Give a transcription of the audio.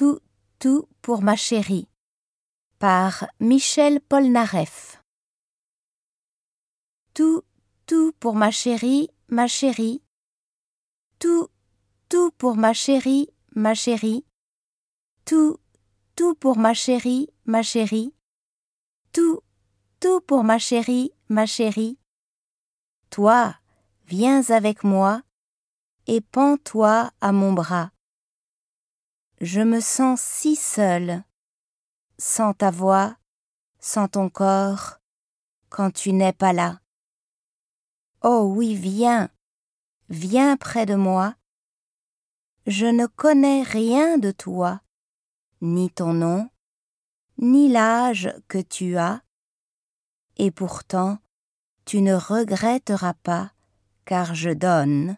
Tout, tout pour ma chérie. Par Michel Polnareff. Tout, tout pour ma chérie, ma chérie. Tout, tout pour ma chérie, ma chérie. Tout, tout pour ma chérie, ma chérie. Tout, tout pour ma chérie, ma chérie. Toi, viens avec moi et pends-toi à mon bras. Je me sens si seule, sans ta voix, sans ton corps, quand tu n'es pas là. Oh oui, viens, viens près de moi. Je ne connais rien de toi, ni ton nom, ni l'âge que tu as, et pourtant tu ne regretteras pas, car je donne